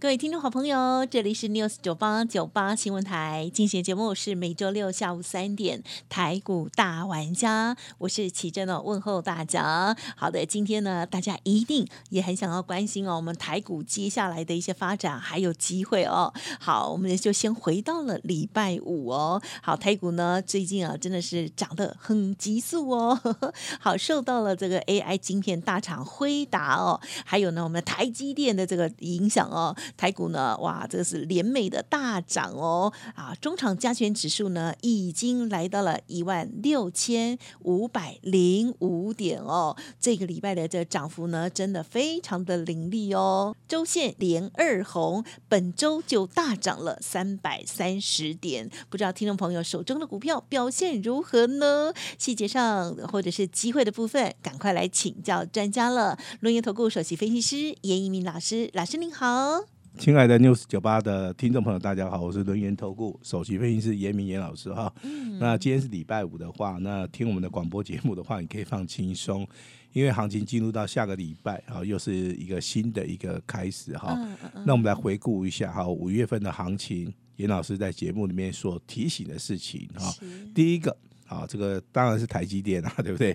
各位听众好朋友，这里是 News 九八九八新闻台，进行节目是每周六下午三点台股大玩家，我是奇珍哦，问候大家。好的，今天呢，大家一定也很想要关心哦，我们台股接下来的一些发展还有机会哦。好，我们就先回到了礼拜五哦。好，台股呢最近啊真的是涨得很急速哦。好，受到了这个 AI 晶片大厂辉达哦，还有呢我们台积电的这个影响哦。台股呢，哇，这个是连美的大涨哦，啊，中场加权指数呢已经来到了一万六千五百零五点哦，这个礼拜的这涨幅呢，真的非常的凌厉哦，周线连二红，本周就大涨了三百三十点，不知道听众朋友手中的股票表现如何呢？细节上或者是机会的部分，赶快来请教专家了。论业投顾首席分析师严一鸣老师，老师您好。亲爱的 News 九八的听众朋友，大家好，我是轮研投顾首席分析师严明严老师哈。那今天是礼拜五的话，那听我们的广播节目的话，你可以放轻松，因为行情进入到下个礼拜啊，又是一个新的一个开始哈。那我们来回顾一下哈，五月份的行情，严老师在节目里面所提醒的事情哈。第一个啊，这个当然是台积电啊，对不对？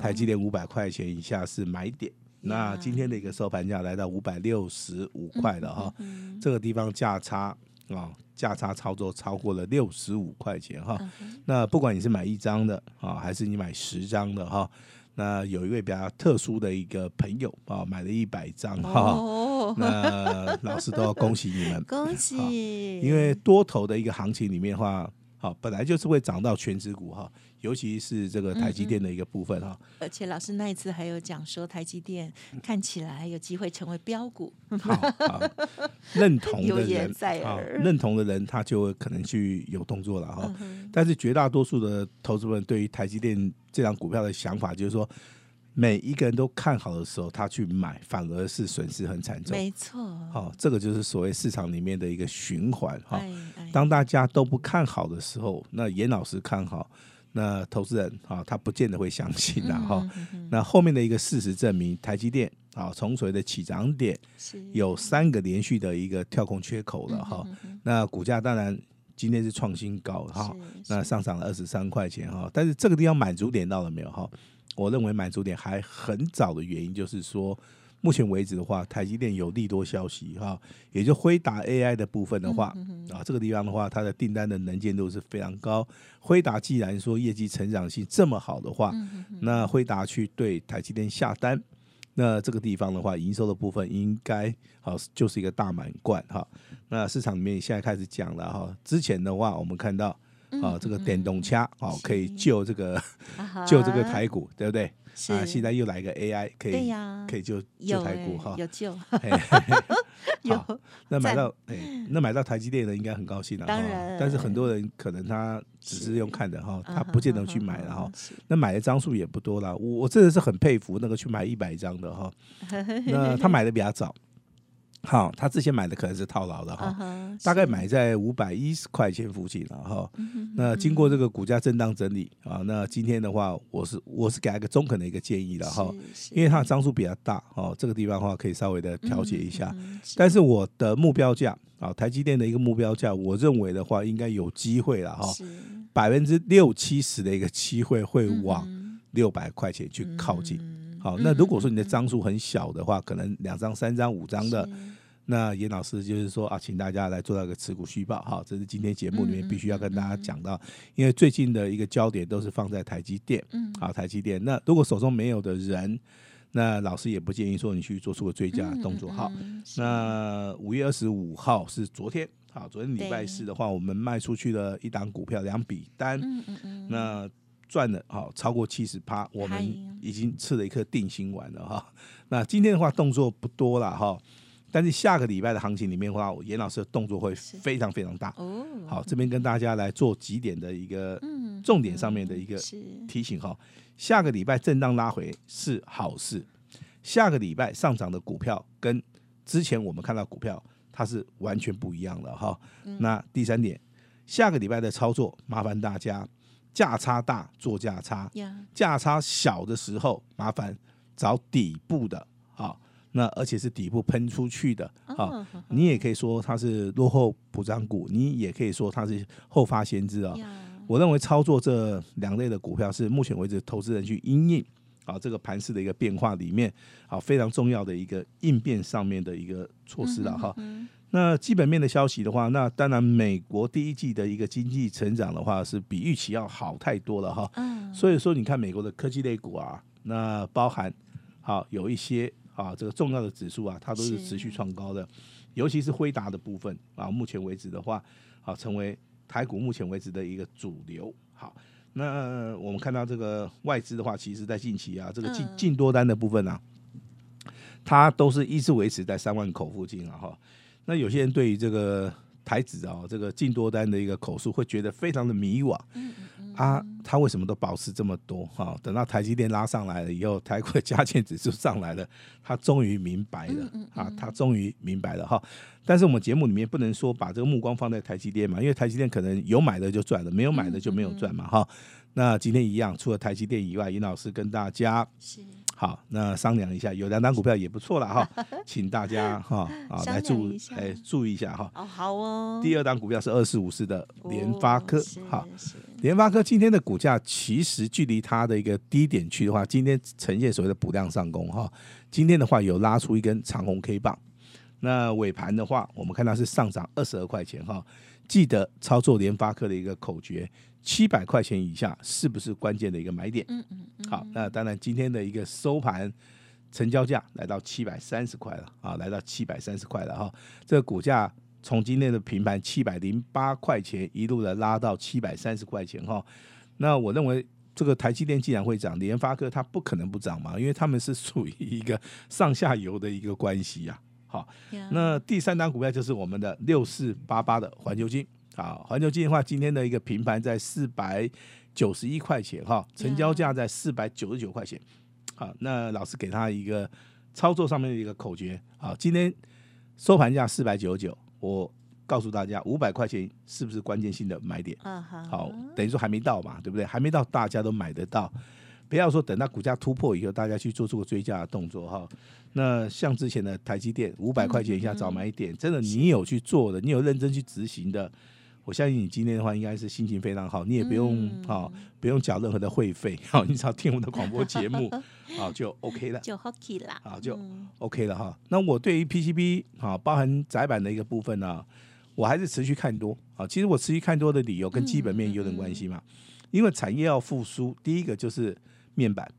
台积电五百块钱以下是买点。那今天的一个收盘价来到五百六十五块了哈，这个地方价差啊，价差操作超过了六十五块钱哈。那不管你是买一张的啊，还是你买十张的哈，那有一位比较特殊的一个朋友啊，买了一百张哈，那老师都要恭喜你们，恭喜！因为多头的一个行情里面的话，好本来就是会涨到全指股哈。尤其是这个台积电的一个部分哈，而且老师那一次还有讲说，台积电看起来有机会成为标股。好，认同的人，认同的人他就可能去有动作了哈。但是绝大多数的投资人对于台积电这张股票的想法就是说，每一个人都看好的时候，他去买反而是损失很惨重。没错，好，这个就是所谓市场里面的一个循环哈。当大家都不看好的时候，那严老师看好。那投资人啊，他不见得会相信的哈。那后面的一个事实证明，台积电啊，从所谓的起涨点有三个连续的一个跳空缺口了哈。那股价当然今天是创新高哈，那上涨了二十三块钱哈。但是这个地方满足点到了没有哈？我认为满足点还很早的原因就是说。目前为止的话，台积电有利多消息哈，也就辉达 AI 的部分的话啊，这个地方的话，它的订单的能见度是非常高。辉达既然说业绩成长性这么好的话，那辉达去对台积电下单，那这个地方的话，营收的部分应该好就是一个大满贯哈。那市场里面现在开始讲了哈，之前的话我们看到啊，这个电动车哦可以救这个救这个台股，对不对？啊，现在又来个 AI，可以可以救救台股哈，有救，有。那买到哎，那买到台积电的应该很高兴了，当然。但是很多人可能他只是用看的哈，他不见得去买了哈。那买的张数也不多了，我我真的是很佩服那个去买一百张的哈。那他买的比较早。好，他之前买的可能是套牢的哈，大概买在五百一十块钱附近了哈。那经过这个股价震荡整理啊，那今天的话，我是我是给他一个中肯的一个建议了哈，因为它的张数比较大哦，这个地方的话可以稍微的调节一下。但是我的目标价啊，台积电的一个目标价，我认为的话应该有机会了哈，百分之六七十的一个机会会往六百块钱去靠近。好，那如果说你的张数很小的话，可能两张、三张、五张的。那严老师就是说啊，请大家来做到一个持股续报，哈，这是今天节目里面必须要跟大家讲到，因为最近的一个焦点都是放在台积电，嗯，好，台积电。那如果手中没有的人，那老师也不建议说你去做出个追加动作，好。那五月二十五号是昨天，好，昨天礼拜四的话，我们卖出去了一档股票两笔单，嗯嗯嗯，那赚了好超过七十趴，我们已经吃了一颗定心丸了哈。那今天的话动作不多了哈。但是下个礼拜的行情里面的话，严老师的动作会非常非常大。哦，好，这边跟大家来做几点的一个嗯重点上面的一个提醒哈。下个礼拜震荡拉回是好事，下个礼拜上涨的股票跟之前我们看到股票它是完全不一样的哈。那第三点，下个礼拜的操作麻烦大家价差大做价差，呀，价差小的时候麻烦找底部的啊。那而且是底部喷出去的啊，哦你也可以说它是落后补涨股，你也可以说它是后发先知啊。我认为操作这两类的股票是目前为止投资人去因应啊这个盘势的一个变化里面啊非常重要的一个应变上面的一个措施了哈。嗯那基本面的消息的话，那当然美国第一季的一个经济成长的话是比预期要好太多了哈。嗯，所以说你看美国的科技类股啊，那包含好有一些啊这个重要的指数啊，它都是是持续创高的，尤其是辉达的部分啊，目前为止的话啊，成为台股目前为止的一个主流。好，那我们看到这个外资的话，其实在近期啊，这个净嗯净多单的部分啊，它都是一直维持在三万口附近啊哈。那有些人对于这个台指啊，这个净多单的一个口数，会觉得非常的迷惘。啊，它为什么都保持这么多？哈、等到台积电拉上来了以后，台股的加权指数上来了，他终于明白了啊，他终于明白了哈。但是我们节目里面不能说把这个目光放在台积电嘛，因为台积电可能有买的就赚了，没有买的就没有赚嘛哈。那今天一样，除了台积电以外，尹老师跟大家是好，那商量一下，有两档股票也不错了哈，请大家哈啊来注哎注意一下哈。哦，好哦，第二档股票是二四五四的联发科哦，好，是联发科今天的股价其实距离它的一个低点区的话，今天呈现所谓的补量上攻哈。今天的话有拉出一根长红 K 棒，那尾盘的话，我们看到是上涨二十二块钱哈。记得操作联发科的一个口诀，七百块钱以下是不是关键的一个买点？嗯嗯嗯，好，那当然今天的一个收盘成交价来到七百三十块了啊，来到七百三十块了哈。这个股价从今天的平盘七百零八块钱一路的拉到七百三十块钱哈。那我认为这个台积电既然会涨，联发科它不可能不涨嘛，因为他们是属于一个上下游的一个关系呀、好，呀那第三档股票就是我们的六四八八的环球金好，环球金的话，今天的一个平盘在四百九十一块钱哈，成交价在四百九十九块钱。好，那老师给他一个操作上面的一个口诀啊，今天收盘价四百九十九，我告诉大家五百块钱是不是关键性的买点？啊哈，好，等于说还没到嘛，对不对？还没到，大家都买得到。不要说等到股价突破以后，大家去做出个追加的动作哈。那像之前的台积电五百块钱以下早买点，真的你有去做的，你有认真去执行的，我相信你今天的话应该是心情非常好，你也不用嗯啊、不用缴任何的会费，好，你只要听我们的广播节目，好就 OK 了。就 hockey 啦，好就嗯 OK 了哈。那我对于 PCB 啊，包含窄板的一个部分呢、我还是持续看多啊。其实我持续看多的理由跟基本面有点关系嘛，因为产业要复苏，第一个就是面板。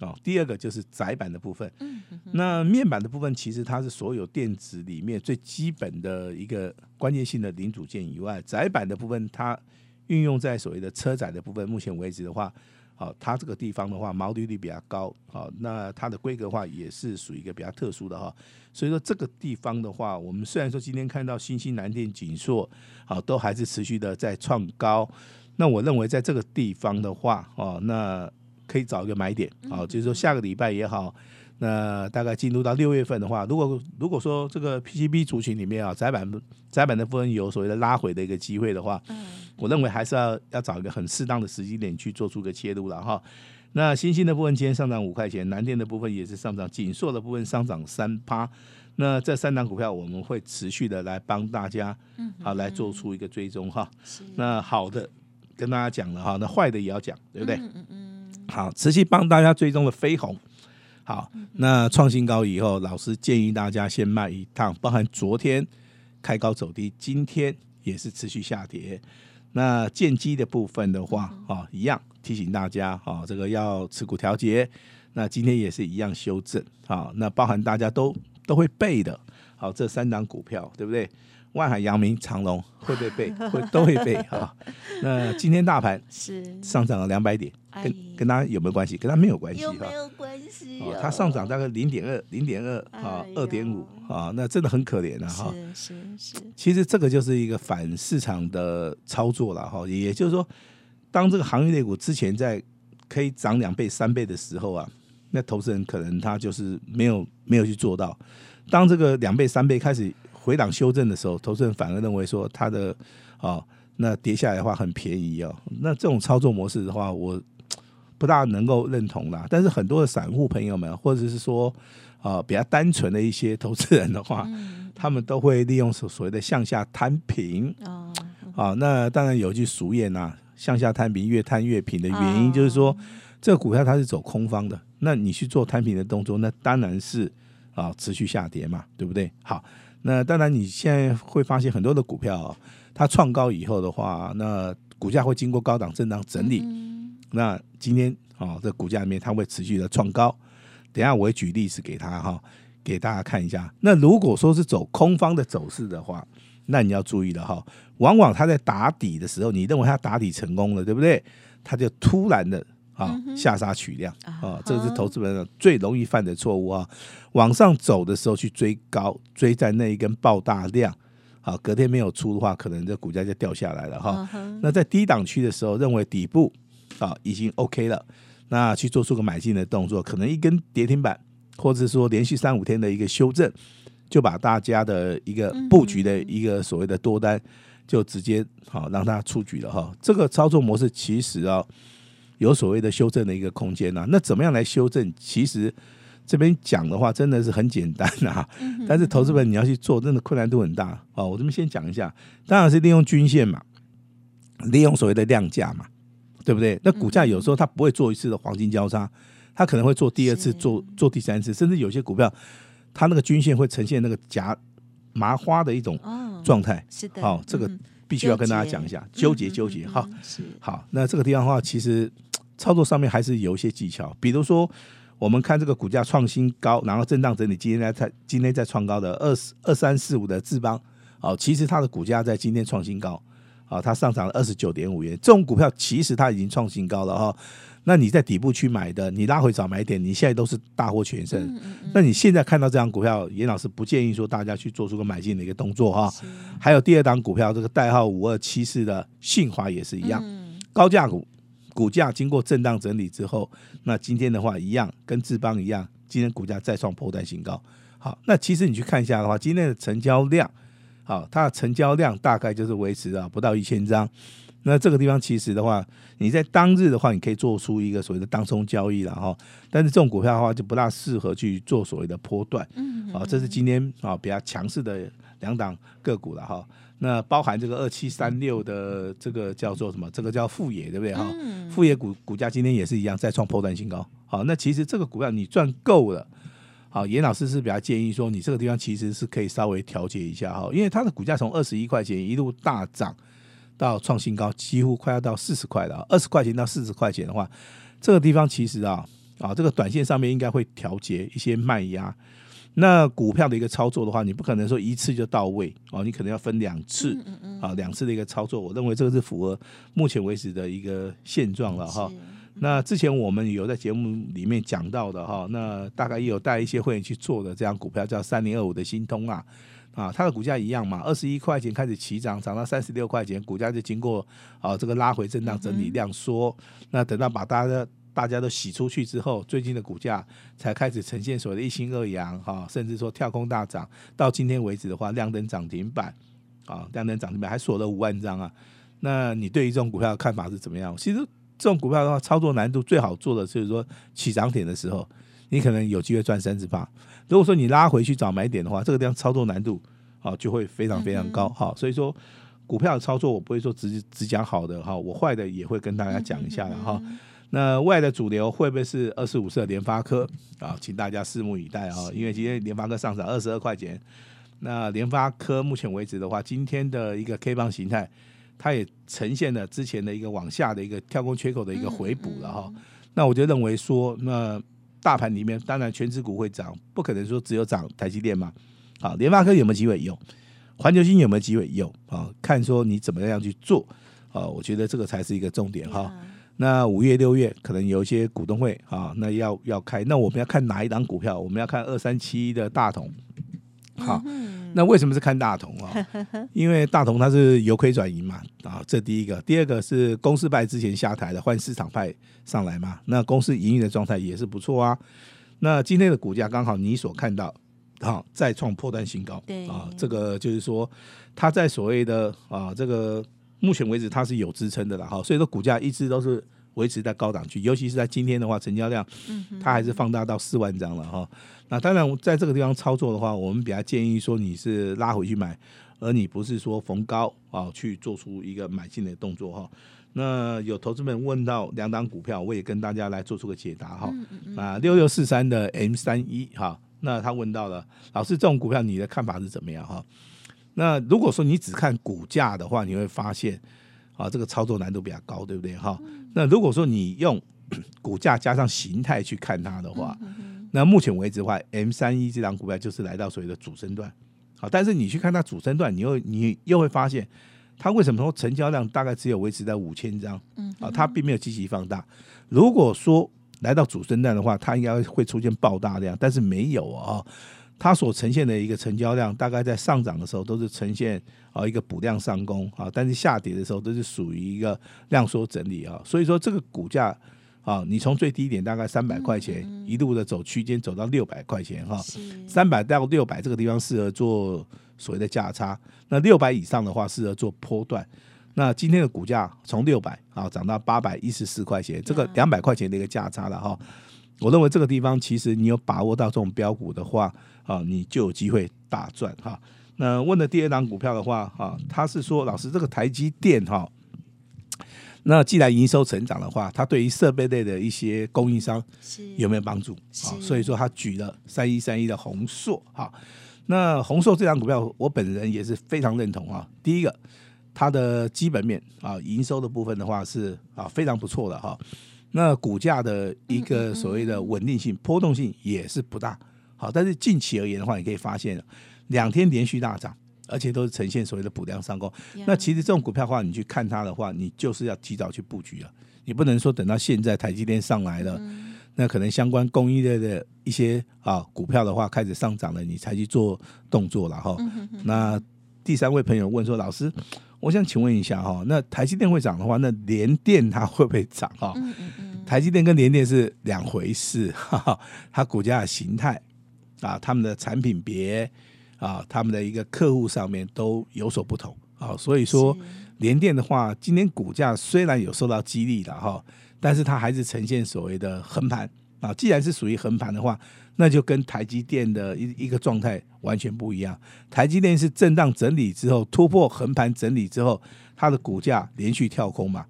哦，第二个就是窄板的部分。嗯那面板的部分，其实它是所有电子里面最基本的一个关键性的零组件以外，窄板的部分它运用在所谓的车载的部分，目前为止的话，好、它这个地方的话毛利率比较高，好、那它的规格化也是属于一个比较特殊的哈，所以说这个地方的话，我们虽然说今天看到新兴南电、锦硕，好、都还是持续的在创高，那我认为在这个地方的话，哦，那可以找一个买点，啊、就是说下个礼拜也好。那大概进入到六月份的话，如果如果说这个 PCB 族群里面啊，窄板窄板的部分有所谓的拉回的一个机会的话，嗯我认为还是要要找一个很适当的时机点去做出个切入了哈。那新兴的部分今天上涨五块钱，南电的部分也是上涨，锦硕的部分上涨三趴。那这三档股票我们会持续的来帮大家，好来做出一个追踪哈。是那好的跟大家讲了哈，那坏的也要讲，对不对？嗯嗯嗯，好，持续帮大家追踪的飞鸿。好，那创新高以后，老师建议大家先卖一趟，包含昨天开高走低，今天也是持续下跌。那建机的部分的话，啊，一样提醒大家，啊，这个要持股调节。那今天也是一样修正，好，那包含大家都都会背的，好，这三档股票对不对？万海、阳明、长隆 会不会背？会都会背啊。那今天大盘是上涨了两百点，哎跟跟它有没有关系？跟它没有关系哈。有没有关系哦哦？，它上涨大概零点二、零点二啊哎，二点五啊，那真的很可怜了哈。是是是，其实这个就是一个反市场的操作了哈，也就是说，当这个行业类股之前在可以涨两倍、三倍的时候啊，那投资人可能他就是没有没有去做到。当这个两倍、三倍开始回档修正的时候，投资人反而认为说它的哦，那跌下来的话很便宜哦。那这种操作模式的话，我不大能够认同啦。但是很多的散户朋友们，或者是说啊、比较单纯的一些投资人的话，他们都会利用所所谓的向下摊平哦，啊。那当然有一句俗谚呐、向下摊平，越摊越平的原因就是说，这个股票它是走空方的，那你去做摊平的动作，那当然是啊持续下跌嘛，对不对？好，那当然你现在会发现很多的股票、哦、它创高以后的话，那股价会经过高档震荡整理。那今天啊、哦，这股价里面它会持续的创高。等一下我会举例子给他哈，给大家看一下。那如果说是走空方的走势的话，那你要注意了哈。往往它在打底的时候，你认为它打底成功了，对不对？它就突然的啊下杀取量啊，这个是投资人最容易犯的错误啊。往上走的时候去追高，追在那一根爆大量。啊，隔天没有出的话，可能这股价就掉下来了哈。那在低档区的时候，认为底部啊已经 OK 了，那去做出个买进的动作，可能一根跌停板，或者是说连续三五天的一个修正，就把大家的一个布局的一个所谓的多单，就直接好让它出局了哈。这个操作模式其实啊有所谓的修正的一个空间呐、那怎么样来修正？其实这边讲的话真的是很简单啊，但是投资本你要去做，真的困难度很大哦。我这边先讲一下，当然是利用均线嘛，利用所谓的量价嘛。对不对？那股价有时候它不会做一次的黄金交叉，它可能会做第二次、做做第三次，甚至有些股票，它那个均线会呈现那个夹麻花的一种状态。是的，好、这个必须要跟大家讲一下，纠结纠结。好，好，那这个地方的话，其实操作上面还是有一些技巧，比如说我们看这个股价创新高，然后震荡整理，今天在今天在创高的二二三四五的智邦，哦，其实它的股价在今天创新高。啊，它上涨了二十九点五元，这种股票其实它已经创新高了哈。那你在底部去买的，你拉回早买点，你现在都是大获全胜。那你现在看到这张股票，严老师不建议说大家去做出个买进的一个动作哈。还有第二档股票，这个代号五二七四的信华也是一样，高价股，股价经过震荡整理之后，那今天的话一样，跟智邦一样，今天股价再创破断新高。好，那其实你去看一下的话，今天的成交量。好，它的成交量大概就是维持啊不到一千张。那这个地方其实的话，你在当日的话，你可以做出一个所谓的当冲交易了哈。但是这种股票的话，就不大适合去做所谓的波段。嗯，啊，这是今天啊比较强势的两档个股了哈。那包含这个二七三六的这个叫做什么？这个叫富野，对不对哈？富野股股价今天也是一样再创破断新高。好，那其实这个股票你赚够了。好，严老师是比较建议说，你这个地方其实是可以稍微调节一下哈，因为它的股价从二十一块钱一路大涨到创新高，几乎快要到四十块了。二十块钱到四十块钱的话，这个地方其实啊啊，这个短线上面应该会调节一些卖压。那股票的一个操作的话，你不可能说一次就到位哦，你可能要分两次啊，两次的一个操作。我认为这个是符合目前为止的一个现状了哈。那之前我们有在节目里面讲到的哈，那大概也有带一些会员去做的这样股票叫三零二五的新通啊，啊，它的股价一样嘛，二十一块钱开始起涨，涨到三十六块钱，股价就经过啊这个拉回震荡整理量缩，那等到把大家大家都洗出去之后，最近的股价才开始呈现所谓的一星二阳哈，甚至说跳空大涨，到今天为止的话，亮灯涨停板啊，亮灯涨停板还锁了五万张啊，那你对于这种股票的看法是怎么样？其实。这种股票的话，操作难度最好做的就是说起涨点的时候，你可能有机会赚三十八。如果说你拉回去找买点的话，这个地方操作难度啊就会非常非常高。哈，所以说股票的操作我不会说只只讲好的哈，我坏的也会跟大家讲一下的哈。那未来的主流会不会是二十五色联发科啊？请大家拭目以待啊！因为今天联发科上涨二十二块钱，那联发科目前为止的话，今天的一个 K 棒形态。它也呈现了之前的一个往下的一个跳空缺口的一个回补了哈，那我就认为说，那大盘里面当然全指股会涨，不可能说只有涨台积电嘛。好，联发科有没有机会？有。环球金有没有机会？有啊，看说你怎么样去做啊，我觉得这个才是一个重点哈。那五月六月可能有一些股东会啊，那要要开，那我们要看哪一档股票？我们要看二三七的大同。好，那为什么是看大同啊？因为大同它是由亏转盈嘛，啊，这第一个。第二个是公司派之前下台的，换市场派上来嘛，那公司营运的状态也是不错啊。那今天的股价刚好你所看到，好再创破断新高，对啊，这个就是说它在所谓的啊这个目前为止它是有支撑的了哈，所以说股价一直都是。维持在高档区，尤其是在今天的话，成交量，它还是放大到四万张了哈。那当然，在这个地方操作的话，我们比较建议说你是拉回去买，而你不是说逢高啊去做出一个买进的动作哈。那有投资们问到两档股票，我也跟大家来做出个解答哈。啊，六六四三的 M 三一哈，那他问到了老师，这种股票你的看法是怎么样哈？那如果说你只看股价的话，你会发现。啊，这个操作难度比较高，对不对？哈，那如果说你用 股价加上形态去看它的话，那目前为止的话，M 三一这张股票就是来到所谓的主升段。好，但是你去看它主升段，你又你又会发现，它为什么说成交量大概只有维持在五千张？嗯，啊，它并没有积极放大。如果说来到主升段的话，它应该会出现爆大量，但是没有啊。它所呈现的一个成交量，大概在上涨的时候都是呈现啊一个补量上攻啊，但是下跌的时候都是属于一个量缩整理啊。所以说这个股价啊，你从最低点大概三百块钱一路的走区间走到六百块钱哈，三百到六百这个地方适合做所谓的价差，那六百以上的话适合做波段。那今天的股价从六百啊涨到八百一十四块钱，这个两百块钱的一个价差了哈。我认为这个地方其实你有把握到这种标股的话。啊，你就有机会大赚哈。那问的第二档股票的话，哈，他是说老师这个台积电哈，那既然营收成长的话，它对于设备类的一些供应商有没有帮助？啊，所以说他举了三一三一的宏硕哈。那宏硕这张股票，我本人也是非常认同啊。第一个，它的基本面啊，营收的部分的话是啊非常不错的哈。那股价的一个所谓的稳定性、波动性也是不大。好，但是近期而言的话，你可以发现两天连续大涨，而且都是呈现所谓的补量上攻。那其实这种股票的话，你去看它的话，你就是要提早去布局了。你不能说等到现在台积电上来了，那可能相关供应链的一些啊股票的话开始上涨了，你才去做动作了哈。那第三位朋友问说，老师，我想请问一下哈，那台积电会涨的话，那联电它会不会涨哈？台积电跟联电是两回事，哈哈，它股价的形态。啊，他们的产品别啊，他们的一个客户上面都有所不同啊，所以说联电的话，今天股价虽然有受到激励的哈，但是它还是呈现所谓的横盘啊。既然是属于横盘的话，那就跟台积电的一一个状态完全不一样。台积电是震荡整理之后突破横盘整理之后，它的股价连续跳空嘛。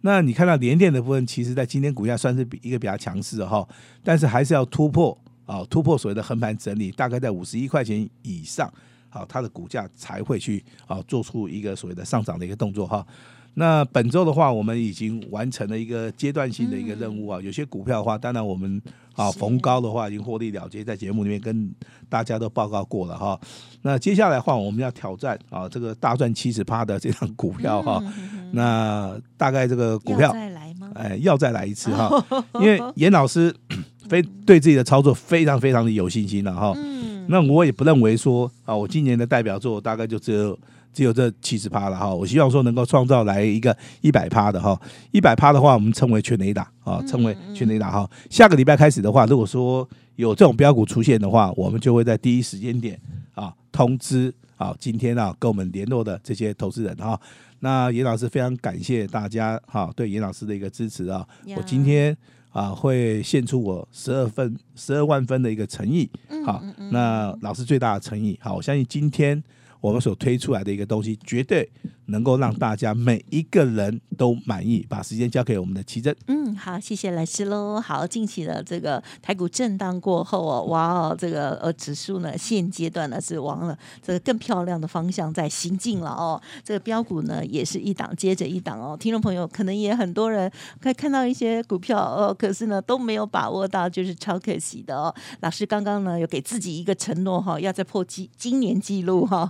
那你看到联电的部分，其实在今天股价算是比一个比较强势的哈，但是还是要突破。啊，突破所谓的横盘整理，大概在五十一块钱以上，好，它的股价才会去啊做出一个所谓的上涨的一个动作哈。那本周的话，我们已经完成了一个阶段性的一个任务啊。有些股票的话，当然我们啊逢高的话已经获利了结，在节目里面跟大家都报告过了哈。那接下来的话，我们要挑战啊这个大赚七十趴的这张股票哈。那大概这个股票再来吗？哎，要再来一次哈，因为严老师。非对自己的操作非常非常的有信心了哈，那我也不认为说啊，我今年的代表作大概就只有只有这七十趴了哈，我希望说能够创造来一个一百趴的哈，一百趴的话我们称为全雷达啊，称为全雷达哈。下个礼拜开始的话，如果说有这种标股出现的话，我们就会在第一时间点啊通知啊今天啊跟我们联络的这些投资人哈。那严老师非常感谢大家哈对严老师的一个支持啊，我今天。啊，会献出我十二分、十二万分的一个诚意。好，那老师最大的诚意。好，我相信今天我们所推出来的一个东西，绝对能够让大家每一个人都满意。把时间交给我们的奇珍。嗯，好，谢谢老师喽。好，近期的这个台股震荡过后哦，哇哦，这个呃指数呢，现阶段呢是往了这个更漂亮的方向在行进了哦。这个标股呢也是一档接着一档哦。听众朋友可能也很多人可以看到一些股票哦，可是呢都没有把握到，就是超可惜的哦。老师刚刚呢有给自己一个承诺哈，要再破今今年记录哈。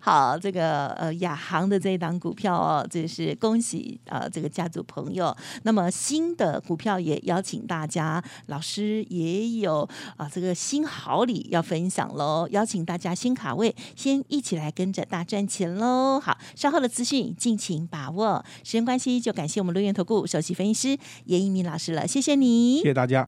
好，这个呃亚航的这一档股票哦，这是恭喜啊这个家族朋友。那么新的股票也邀请大家，老师也有啊这个新好礼要分享喽，邀请大家新卡位，先一起来跟着大赚钱喽。好，稍后的资讯敬请把握。时间关系，就感谢我们陆元投顾首席分析师严一鸣老师了，谢谢你，谢谢大家。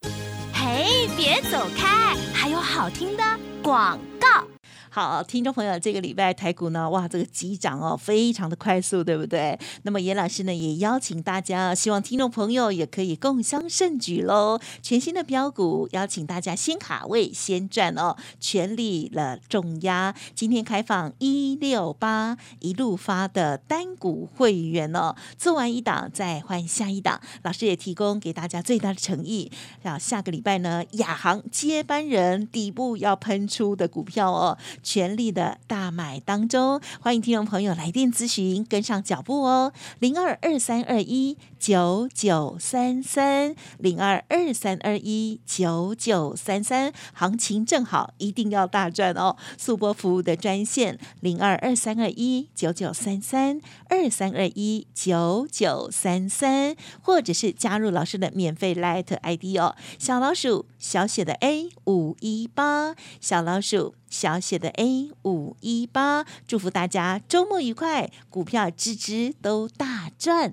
嘿，别走开，还有好听的广告。好，听众朋友，这个礼拜台股呢，哇，这个急涨哦，非常的快速，对不对？那么严老师呢，也邀请大家，希望听众朋友也可以共襄盛举喽。全新的标股，邀请大家先卡位，先赚哦，全力了重压。今天开放一六八一路发的单股会员哦，做完一档再换下一档。老师也提供给大家最大的诚意，要下个礼拜呢，亚航接班人底部要喷出的股票哦。全力的大买当中，欢迎听众朋友来电咨询，跟上脚步哦，零二二三二一九九三三，零二二三二一九九三三，行情正好，一定要大赚哦！速播服务的专线零二二三二一九九三三二三二一九九三三，或者是加入老师的免费 Light ID 哦，小老鼠小写的 A 五一八，小老鼠。小写的 A 五一八，祝福大家周末愉快，股票支支都大赚。